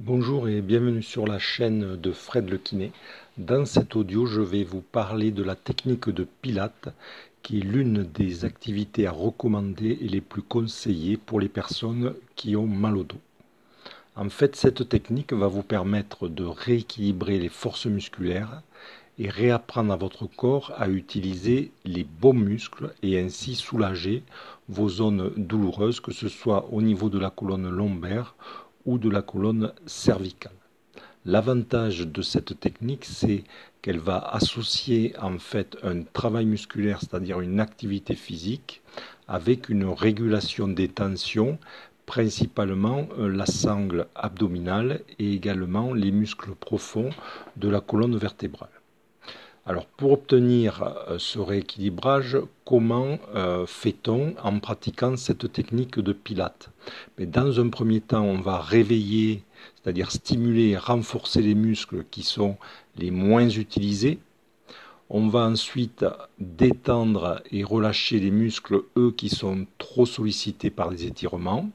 Bonjour et bienvenue sur la chaîne de Fred Le Kiné. Dans cet audio, je vais vous parler de la technique de Pilates, qui est l'une des activités à recommander et les plus conseillées pour les personnes qui ont mal au dos. En fait, cette technique va vous permettre de rééquilibrer les forces musculaires et réapprendre à votre corps à utiliser les bons muscles et ainsi soulager vos zones douloureuses, que ce soit au niveau de la colonne lombaire ou de la colonne cervicale. L'avantage de cette technique, c'est qu'elle va associer en fait un travail musculaire, c'est-à-dire une activité physique, avec une régulation des tensions, principalement euh, la sangle abdominale et également les muscles profonds de la colonne vertébrale. Alors pour obtenir euh, ce rééquilibrage, comment euh, fait-on en pratiquant cette technique de pilates Mais Dans un premier temps, on va réveiller, c'est-à-dire stimuler renforcer les muscles qui sont les moins utilisés. On va ensuite détendre et relâcher les muscles, eux, qui sont trop sollicités par les étirements.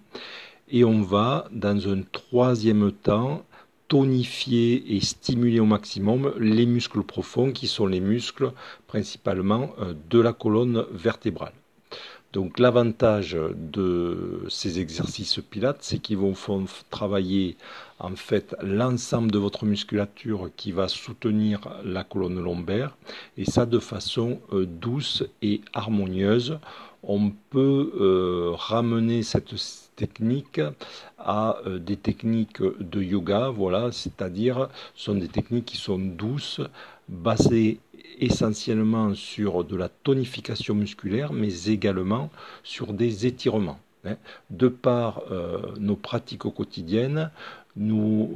Et on va, dans un troisième temps, tonifier et stimuler au maximum les muscles profonds qui sont les muscles principalement euh, de la colonne vertébrale. Donc l'avantage de ces exercices pilates, c'est qu'ils vont travailler en fait l'ensemble de votre musculature qui va soutenir la colonne lombaire et ça de façon euh, douce et harmonieuse. On peut euh, ramener cette techniques à euh, des techniques de yoga, voilà, c'est-à-dire sont des techniques qui sont douces, basées essentiellement sur de la tonification musculaire, mais également sur des étirements. Hein. De par euh, nos pratiques quotidiennes, nous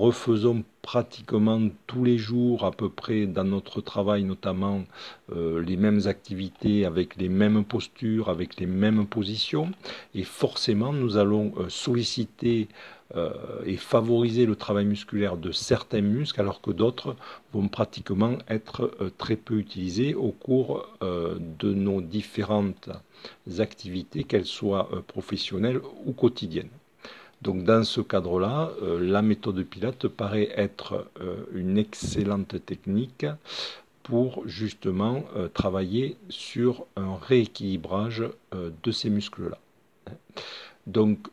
refaisons pratiquement tous les jours, à peu près dans notre travail notamment, euh, les mêmes activités avec les mêmes postures, avec les mêmes positions. Et forcément, nous allons euh, solliciter euh, et favoriser le travail musculaire de certains muscles, alors que d'autres vont pratiquement être très peu utilisés au cours de nos différentes activités, qu'elles soient professionnelles ou quotidiennes. Donc dans ce cadre-là, euh, la méthode Pilate paraît être euh, une excellente technique pour justement euh, travailler sur un rééquilibrage de ces muscles-là. Donc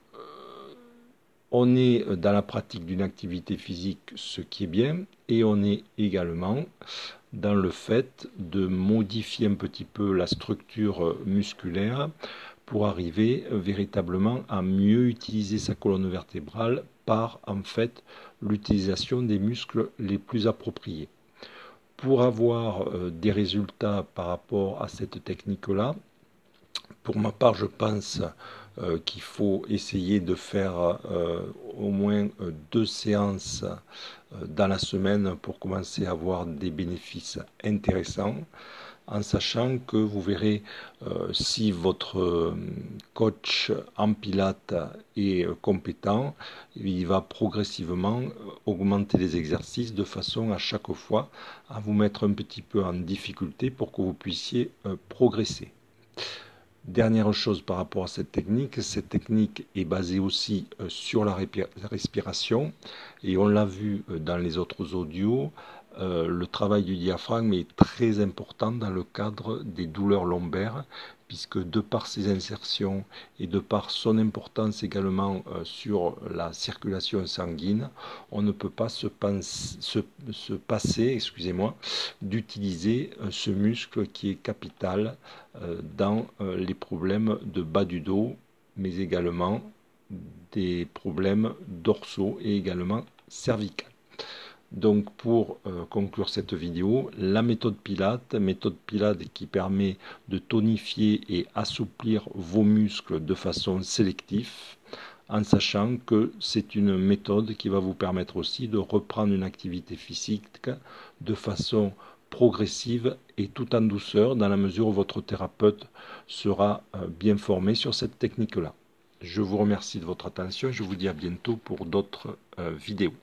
on est dans la pratique d'une activité physique, ce qui est bien, et on est également dans le fait de modifier un petit peu la structure musculaire pour arriver véritablement à mieux utiliser sa colonne vertébrale par en fait l'utilisation des muscles les plus appropriés. Pour avoir euh, des résultats par rapport à cette technique-là, pour ma part, je pense euh, qu'il faut essayer de faire euh, au moins deux séances dans la semaine pour commencer à avoir des bénéfices intéressants en sachant que vous verrez euh, si votre euh, coach en pilates est euh, compétent, il va progressivement augmenter les exercices de façon à chaque fois à vous mettre un petit peu en difficulté pour que vous puissiez progresser. Dernière chose par rapport à cette technique, cette technique est basée aussi sur la respiration. Et on l'a vu dans les autres audios, euh, le travail du diaphragme est très important dans le cadre des douleurs lombaires, puisque de par ses insertions et de par son importance également euh, sur la circulation sanguine, on ne peut pas se, passer excusez-moi, d'utiliser euh, ce muscle qui est capital dans les problèmes de bas du dos, mais également des problèmes dorsaux et également cervicales. Donc pour euh, conclure cette vidéo, la méthode Pilate, méthode Pilate qui permet de tonifier et assouplir vos muscles de façon sélective, en sachant que c'est une méthode qui va vous permettre aussi de reprendre une activité physique de façon progressive et tout en douceur dans la mesure où votre thérapeute sera euh, bien formé sur cette technique-là. Je vous remercie de votre attention et je vous dis à bientôt pour d'autres euh, vidéos.